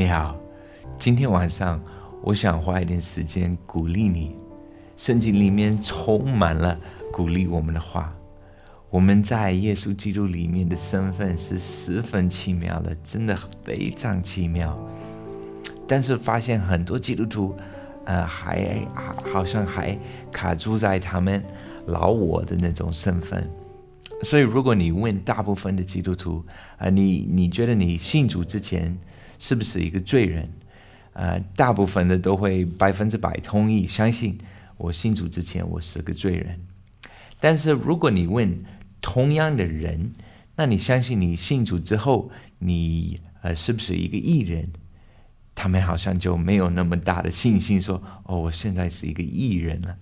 你好，今天晚上我想花一点时间鼓励你。圣经里面充满了鼓励我们的话。我们在耶稣基督里面的身份是十分奇妙的，真的非常奇妙。但是发现很多基督徒，呃，还好像还卡住在他们老我的那种身份。所以，如果你问大部分的基督徒，啊，你你觉得你信主之前是不是一个罪人？呃，大部分的都会百分之百同意，相信我信主之前我是个罪人。但是如果你问，同样的人，那你相信你信主之后，你呃是不是一个艺人？他们好像就没有那么大的信心，说哦，我现在是一个艺人了。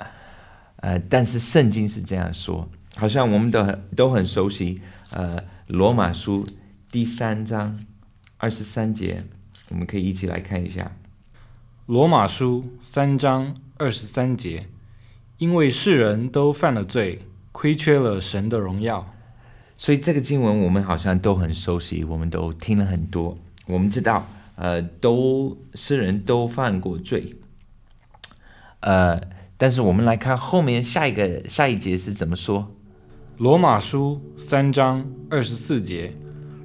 呃，但是圣经是这样说，好像我们都很都很熟悉。呃，罗马书第三章二十三节，我们可以一起来看一下。罗马书三章二十三节，因为世人都犯了罪。亏缺了神的荣耀，所以这个经文我们好像都很熟悉，我们都听了很多。我们知道，呃，都世人都犯过罪，呃，但是我们来看后面下一个下一节是怎么说？罗马书三章二十四节，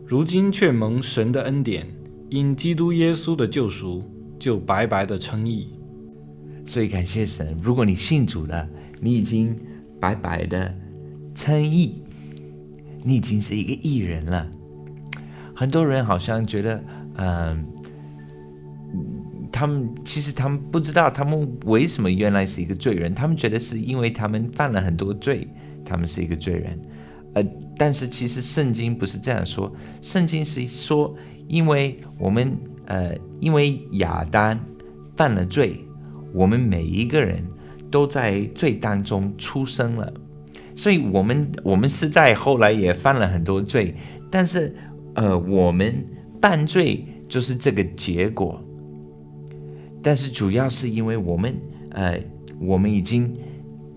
如今却蒙神的恩典，因基督耶稣的救赎，就白白的称义。所以感谢神，如果你信主了，你已经白白的。称义，你已经是一个艺人了。很多人好像觉得，嗯，他们其实他们不知道他们为什么原来是一个罪人。他们觉得是因为他们犯了很多罪，他们是一个罪人。呃，但是其实圣经不是这样说，圣经是说，因为我们呃，因为亚当犯了罪，我们每一个人都在罪当中出生了。所以，我们我们是在后来也犯了很多罪，但是，呃，我们犯罪就是这个结果。但是，主要是因为我们，呃，我们已经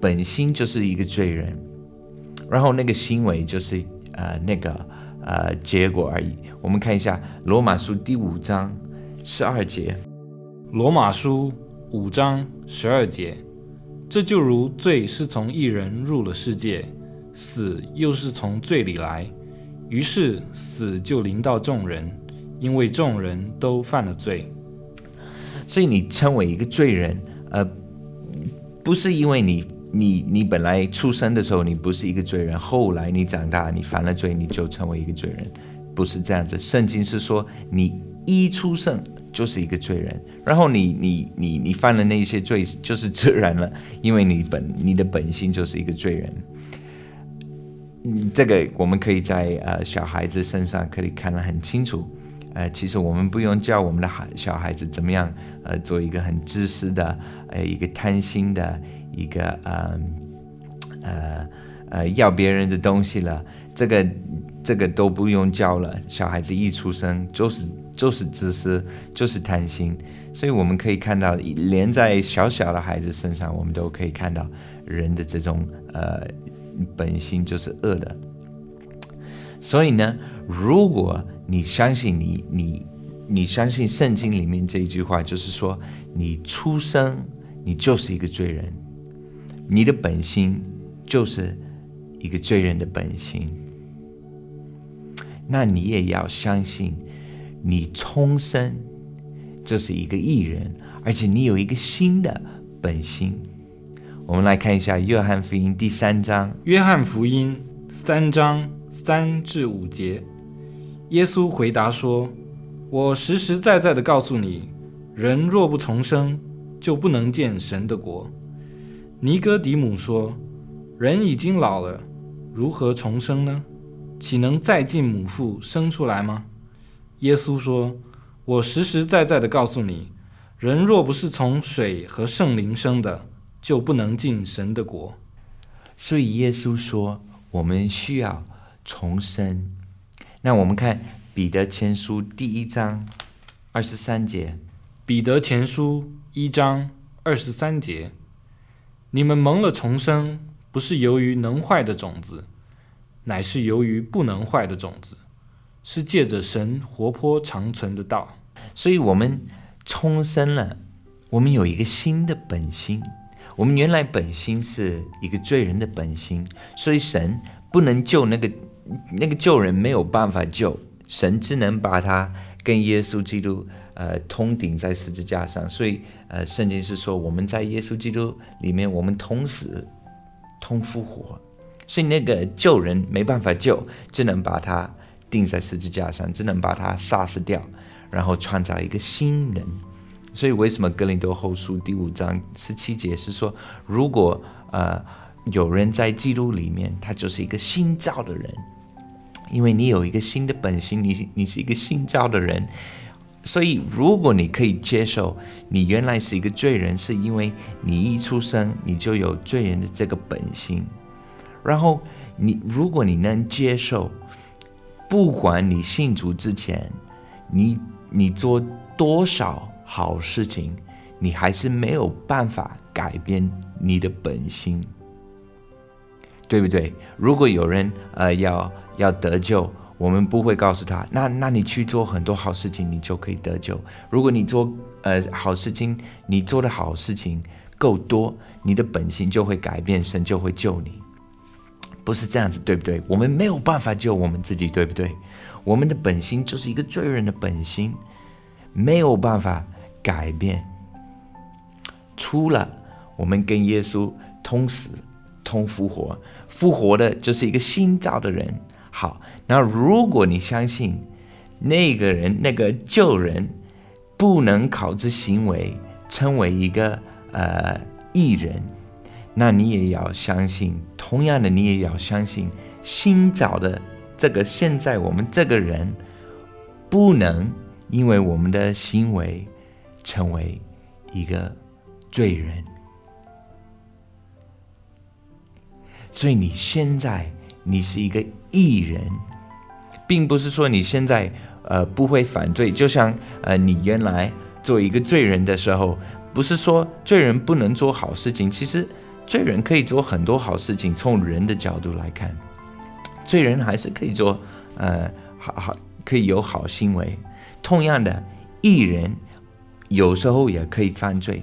本心就是一个罪人，然后那个行为就是呃那个呃结果而已。我们看一下罗马书第五章十二节，罗马书五章十二节。这就如罪是从一人入了世界，死又是从罪里来，于是死就临到众人，因为众人都犯了罪。所以你称为一个罪人，呃，不是因为你你你本来出生的时候你不是一个罪人，后来你长大你犯了罪你就成为一个罪人，不是这样子。圣经是说你一出生。就是一个罪人，然后你你你你犯了那些罪，就是自然了，因为你本你的本性就是一个罪人。嗯，这个我们可以在呃小孩子身上可以看得很清楚。呃，其实我们不用教我们的孩小孩子怎么样呃做一个很自私的呃一个贪心的一个呃呃呃要别人的东西了，这个这个都不用教了。小孩子一出生就是。就是自私，就是贪心，所以我们可以看到，连在小小的孩子身上，我们都可以看到人的这种呃本性就是恶的。所以呢，如果你相信你你你相信圣经里面这一句话，就是说你出生你就是一个罪人，你的本心就是一个罪人的本心，那你也要相信。你重生就是一个艺人，而且你有一个新的本心。我们来看一下《约翰福音》第三章，《约翰福音》三章三至五节。耶稣回答说：“我实实在在的告诉你，人若不重生，就不能见神的国。”尼哥底母说：“人已经老了，如何重生呢？岂能再进母腹生出来吗？”耶稣说：“我实实在在的告诉你，人若不是从水和圣灵生的，就不能进神的国。”所以耶稣说，我们需要重生。那我们看彼得前书第一章二十三节。彼得前书一章二十三节：你们蒙了重生，不是由于能坏的种子，乃是由于不能坏的种子。是借着神活泼长存的道。所以我们重生了，我们有一个新的本心。我们原来本心是一个罪人的本心，所以神不能救那个那个救人，没有办法救，神只能把他跟耶稣基督呃通顶在十字架上。所以呃，圣经是说我们在耶稣基督里面，我们同死同复活。所以那个救人没办法救，只能把他钉在十字架上，只能把他杀死掉，然后创造一个新人。所以，为什么格林多后书第五章十七节是说，如果呃有人在基督里面，他就是一个新造的人，因为你有一个新的本性，你你是一个新造的人。所以，如果你可以接受你原来是一个罪人，是因为你一出生你就有罪人的这个本性，然后你如果你能接受，不管你信主之前，你你做多少。好事情，你还是没有办法改变你的本心，对不对？如果有人呃要要得救，我们不会告诉他，那那你去做很多好事情，你就可以得救。如果你做呃好事情，你做的好事情够多，你的本心就会改变，神就会救你。不是这样子，对不对？我们没有办法救我们自己，对不对？我们的本心就是一个罪人的本心，没有办法。改变，除了我们跟耶稣同死、同复活，复活的就是一个新造的人。好，那如果你相信那个人、那个旧人不能靠着行为成为一个呃艺人，那你也要相信，同样的，你也要相信新造的这个现在我们这个人不能因为我们的行为。成为一个罪人，所以你现在你是一个艺人，并不是说你现在呃不会犯罪。就像呃你原来做一个罪人的时候，不是说罪人不能做好事情，其实罪人可以做很多好事情。从人的角度来看，罪人还是可以做呃好好可以有好行为。同样的，艺人。有时候也可以犯罪，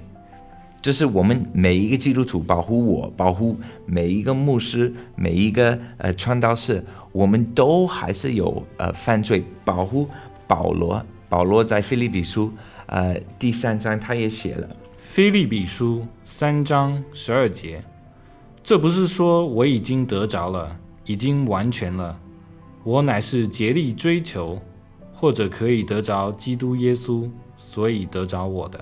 就是我们每一个基督徒保护我，保护每一个牧师，每一个呃传道士，我们都还是有呃犯罪。保护保罗，保罗在菲利比书呃第三章他也写了，菲利比书三章十二节，这不是说我已经得着了，已经完全了，我乃是竭力追求，或者可以得着基督耶稣。所以得着我的，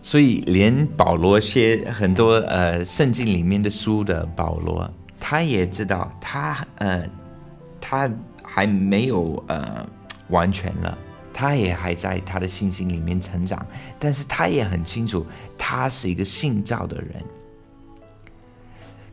所以连保罗写很多呃圣经里面的书的保罗，他也知道他呃他还没有呃完全了，他也还在他的信心里面成长，但是他也很清楚他是一个信造的人。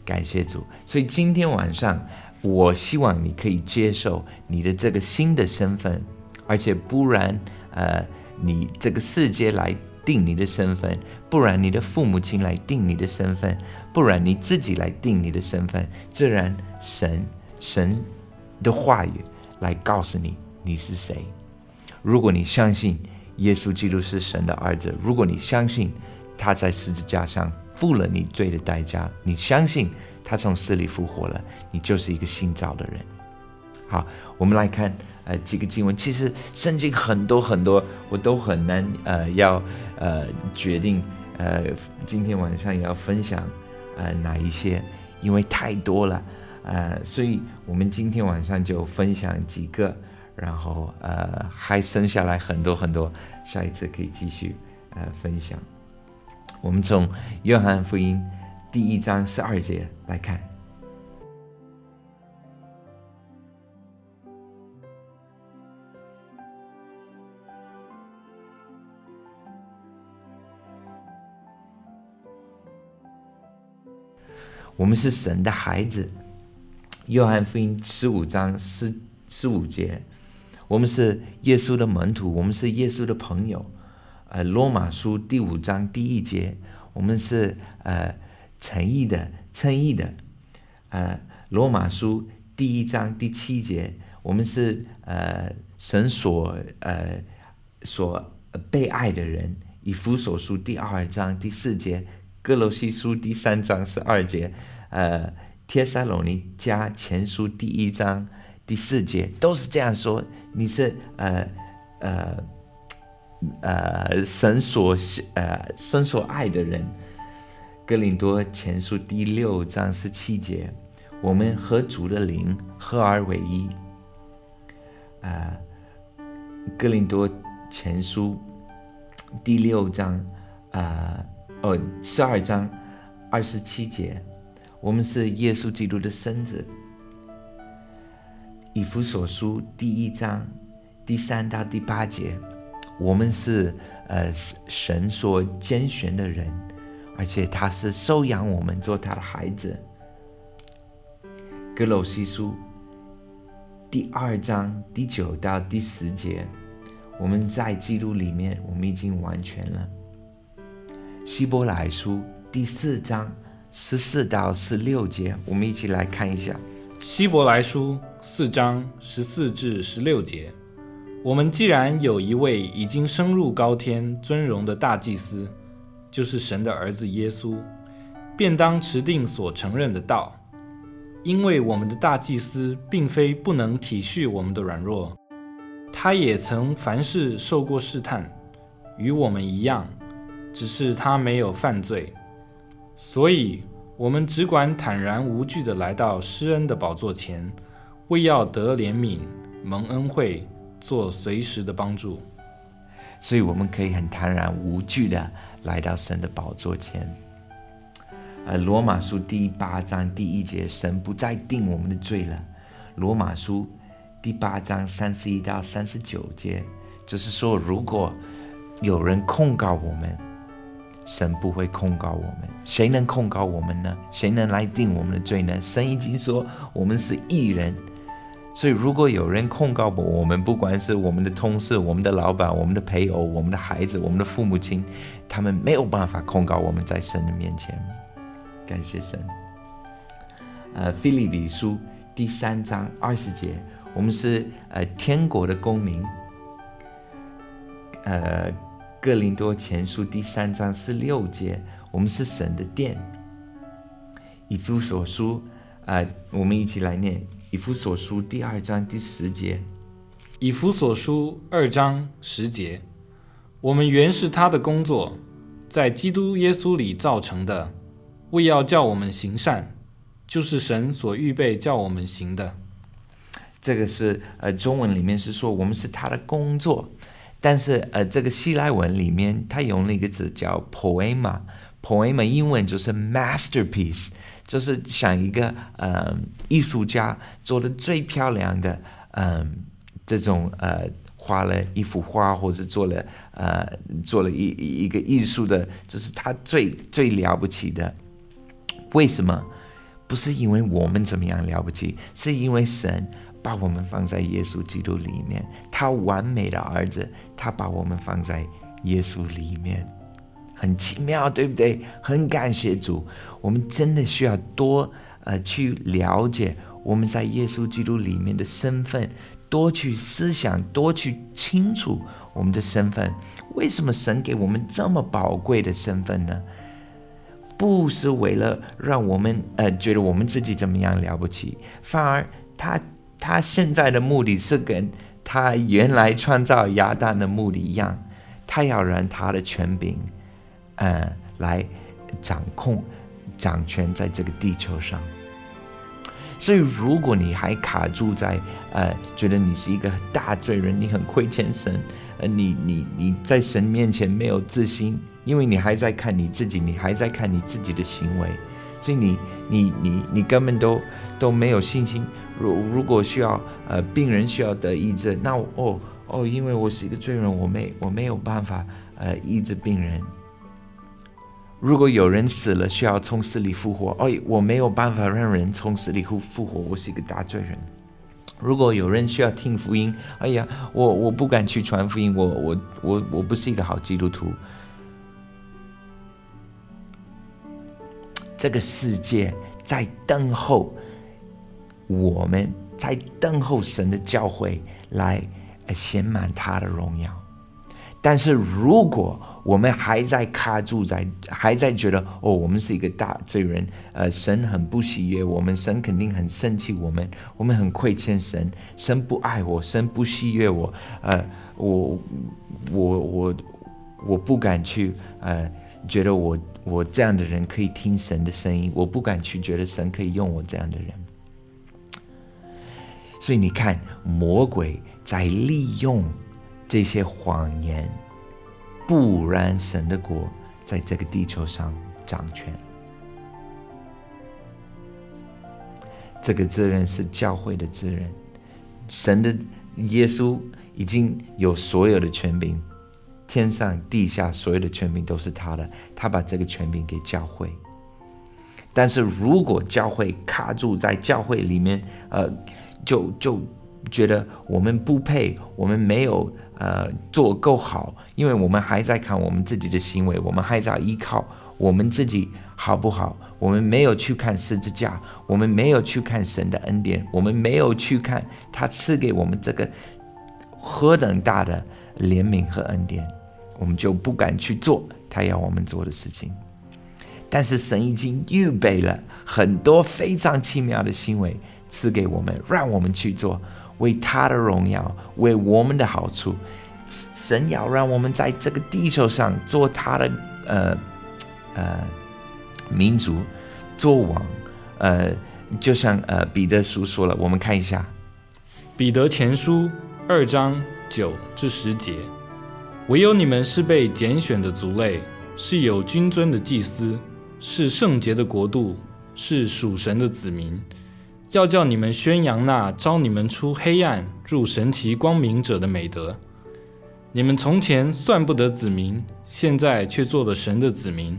感谢主，所以今天晚上我希望你可以接受你的这个新的身份，而且不然呃。你这个世界来定你的身份，不然你的父母亲来定你的身份，不然你自己来定你的身份，自然神神的话语来告诉你你是谁。如果你相信耶稣基督是神的儿子，如果你相信他在十字架上付了你罪的代价，你相信他从死里复活了，你就是一个新造的人。好，我们来看。呃，几个经文，其实圣经很多很多，我都很难呃，要呃决定呃，今天晚上要分享呃哪一些，因为太多了，呃，所以我们今天晚上就分享几个，然后呃还剩下来很多很多，下一次可以继续呃分享。我们从约翰福音第一章十二节来看。我们是神的孩子，约翰福音十五章十十五节，我们是耶稣的门徒，我们是耶稣的朋友。呃，罗马书第五章第一节，我们是呃诚意的，诚意的。呃，罗马书第一章第七节，我们是呃神所呃所被爱的人。以弗所书第二章第四节，哥罗西书第三章十二节，呃，帖撒罗尼加前书第一章第四节，都是这样说。你是呃呃呃神所呃神所爱的人。哥林多前书第六章十七节，我们和主的灵合而为一。啊，哥林多前书。第六章，啊，哦，十二章二十七节，我们是耶稣基督的身子。以弗所书第一章第三到第八节，我们是呃神所拣选的人，而且他是收养我们做他的孩子。格罗西书第二章第九到第十节。我们在基督里面，我们已经完全了。希伯来书第四章十四到十六节，我们一起来看一下。希伯来书四章十四至十六节，我们既然有一位已经升入高天尊荣的大祭司，就是神的儿子耶稣，便当持定所承认的道，因为我们的大祭司并非不能体恤我们的软弱。他也曾凡事受过试探，与我们一样，只是他没有犯罪，所以我们只管坦然无惧地来到施恩的宝座前，为要得怜悯、蒙恩惠、做随时的帮助。所以我们可以很坦然无惧地来到神的宝座前。呃，罗马书第八章第一节，神不再定我们的罪了。罗马书。第八章三十一到三十九节，就是说，如果有人控告我们，神不会控告我们。谁能控告我们呢？谁能来定我们的罪呢？神已经说我们是义人，所以如果有人控告我，我们不管是我们的同事、我们的老板、我们的配偶、我们的孩子、我们的父母亲，他们没有办法控告我们在神的面前。感谢神。呃，菲利比书第三章二十节。我们是呃天国的公民，呃，哥林多前书第三章十六节，我们是神的殿。以弗所书，啊，我们一起来念以弗所书第二章第十节。以弗所书二章十节，我们原是他的工作，在基督耶稣里造成的，为要叫我们行善，就是神所预备叫我们行的。这个是呃，中文里面是说我们是他的工作，但是呃，这个希腊文里面他用了一个字叫 poema，poema 英文就是 masterpiece，就是像一个呃艺术家做的最漂亮的嗯这种呃画了一幅画或者做了呃做了一一个艺术的，就是他最最了不起的。为什么？不是因为我们怎么样了不起，是因为神。把我们放在耶稣基督里面，他完美的儿子，他把我们放在耶稣里面，很奇妙，对不对？很感谢主，我们真的需要多呃去了解我们在耶稣基督里面的身份，多去思想，多去清楚我们的身份。为什么神给我们这么宝贵的身份呢？不是为了让我们呃觉得我们自己怎么样了不起，反而他。他现在的目的是跟他原来创造亚当的目的一样，他要让他的权柄，呃，来掌控、掌权在这个地球上。所以，如果你还卡住在呃，觉得你是一个大罪人，你很亏欠神，呃，你你你在神面前没有自信，因为你还在看你自己，你还在看你自己的行为，所以你你你你根本都都没有信心。如如果需要呃病人需要得医治，那哦哦，因为我是一个罪人，我没我没有办法呃医治病人。如果有人死了需要从死里复活，哦，我没有办法让人从死里复复活，我是一个大罪人。如果有人需要听福音，哎呀，我我不敢去传福音，我我我我不是一个好基督徒。这个世界在等候。我们在等候神的教诲来显满他的荣耀。但是如果我们还在卡住在，还在觉得哦，我们是一个大罪人，呃，神很不喜悦我们，神肯定很生气我们，我们很亏欠神，神不爱我，神不喜悦我，呃，我我我我不敢去，呃，觉得我我这样的人可以听神的声音，我不敢去觉得神可以用我这样的人。所以你看，魔鬼在利用。这些谎言，不然神的国在这个地球上掌权。这个责任是教会的责任。神的耶稣已经有所有的权柄，天上地下所有的权柄都是他的，他把这个权柄给教会。但是如果教会卡住在教会里面，呃，就就。觉得我们不配，我们没有呃做够好，因为我们还在看我们自己的行为，我们还在依靠我们自己好不好？我们没有去看十字架，我们没有去看神的恩典，我们没有去看他赐给我们这个何等大的怜悯和恩典，我们就不敢去做他要我们做的事情。但是神已经预备了很多非常奇妙的行为赐给我们，让我们去做。为他的荣耀，为我们的好处，神要让我们在这个地球上做他的呃呃民族，做王。呃，就像呃彼得书说了，我们看一下彼得前书二章九至十节：唯有你们是被拣选的族类，是有君尊的祭司，是圣洁的国度，是属神的子民。要叫你们宣扬那招你们出黑暗入神奇光明者的美德。你们从前算不得子民，现在却做了神的子民；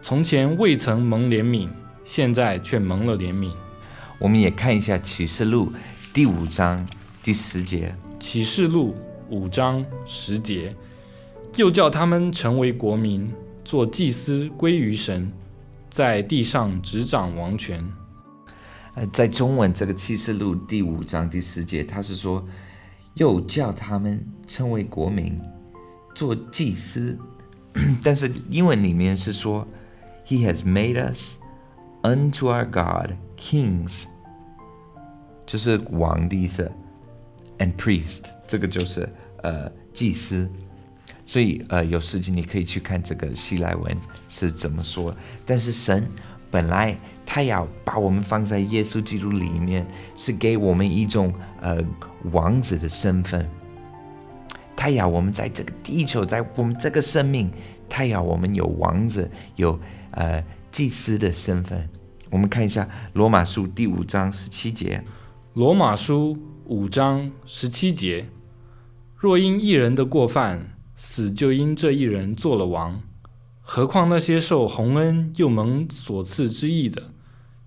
从前未曾蒙怜悯，现在却蒙了怜悯。我们也看一下启示录第五章第十节。启示录五章十节，又叫他们成为国民，做祭司归于神，在地上执掌王权。呃，在中文这个启示录第五章第十节，他是说，又叫他们称为国民，做祭司。但是英文里面是说，He has made us unto our God kings，就是王的意思，and priest，这个就是呃祭司。所以呃，有时间你可以去看这个希腊文是怎么说。但是神。本来他要把我们放在耶稣基督里面，是给我们一种呃王子的身份。他要我们在这个地球，在我们这个生命，他要我们有王子，有呃祭司的身份。我们看一下罗马书第五章十七节。罗马书五章十七节：若因一人的过犯，死就因这一人做了王。何况那些受洪恩又蒙所赐之意的，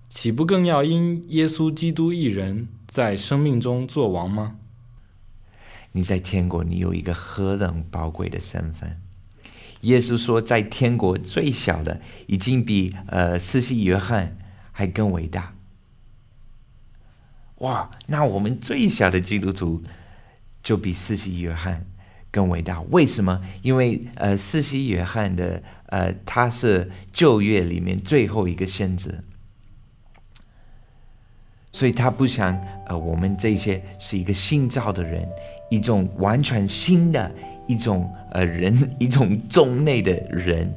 岂不更要因耶稣基督一人在生命中做王吗？你在天国，你有一个何等宝贵的身份！耶稣说，在天国最小的，已经比呃施洗约翰还更伟大。哇，那我们最小的基督徒就比施洗约翰。更伟大？为什么？因为呃，四西约翰的呃，他是旧约里面最后一个先知，所以他不想呃我们这些是一个新造的人，一种完全新的一种呃人，一种 种类的人，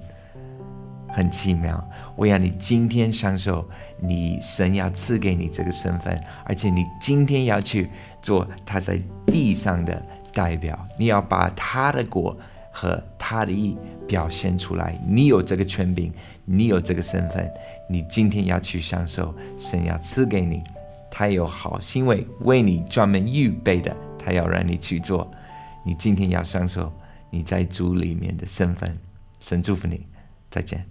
很奇妙。我要你今天享受你神要赐给你这个身份，而且你今天要去做他在地上的。代表你要把他的果和他的意表现出来。你有这个权柄，你有这个身份，你今天要去享受神要赐给你，他有好行为为你专门预备的，他要让你去做。你今天要享受你在主里面的身份。神祝福你，再见。